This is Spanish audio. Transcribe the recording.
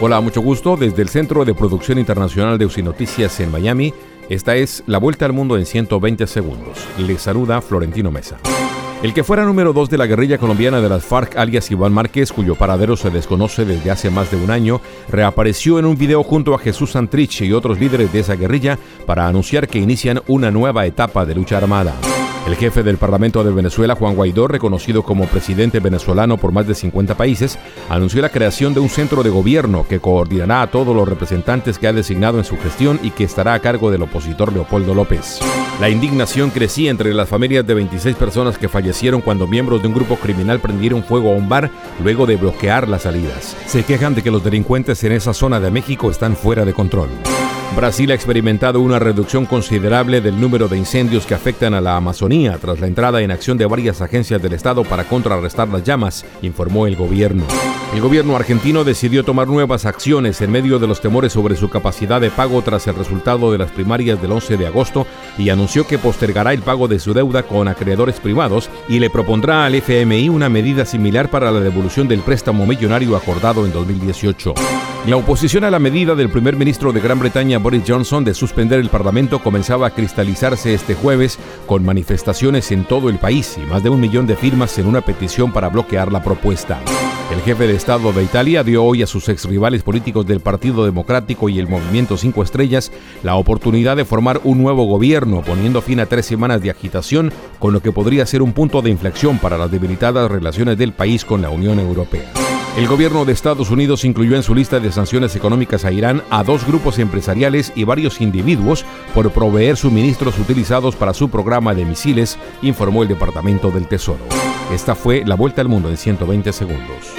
Hola, mucho gusto. Desde el Centro de Producción Internacional de UCI Noticias en Miami, esta es La Vuelta al Mundo en 120 segundos. Le saluda Florentino Mesa. El que fuera número dos de la guerrilla colombiana de las FARC, alias Iván Márquez, cuyo paradero se desconoce desde hace más de un año, reapareció en un video junto a Jesús Santrich y otros líderes de esa guerrilla para anunciar que inician una nueva etapa de lucha armada. El jefe del Parlamento de Venezuela, Juan Guaidó, reconocido como presidente venezolano por más de 50 países, anunció la creación de un centro de gobierno que coordinará a todos los representantes que ha designado en su gestión y que estará a cargo del opositor Leopoldo López. La indignación crecía entre las familias de 26 personas que fallecieron cuando miembros de un grupo criminal prendieron fuego a un bar luego de bloquear las salidas. Se quejan de que los delincuentes en esa zona de México están fuera de control. Brasil ha experimentado una reducción considerable del número de incendios que afectan a la Amazonía tras la entrada en acción de varias agencias del Estado para contrarrestar las llamas, informó el gobierno. El gobierno argentino decidió tomar nuevas acciones en medio de los temores sobre su capacidad de pago tras el resultado de las primarias del 11 de agosto y anunció que postergará el pago de su deuda con acreedores privados y le propondrá al FMI una medida similar para la devolución del préstamo millonario acordado en 2018. La oposición a la medida del primer ministro de Gran Bretaña Boris Johnson de suspender el Parlamento comenzaba a cristalizarse este jueves con manifestaciones en todo el país y más de un millón de firmas en una petición para bloquear la propuesta. El jefe de Estado de Italia dio hoy a sus exrivales políticos del Partido Democrático y el Movimiento Cinco Estrellas la oportunidad de formar un nuevo gobierno, poniendo fin a tres semanas de agitación, con lo que podría ser un punto de inflexión para las debilitadas relaciones del país con la Unión Europea. El gobierno de Estados Unidos incluyó en su lista de sanciones económicas a Irán a dos grupos empresariales y varios individuos por proveer suministros utilizados para su programa de misiles, informó el Departamento del Tesoro. Esta fue la vuelta al mundo en 120 segundos.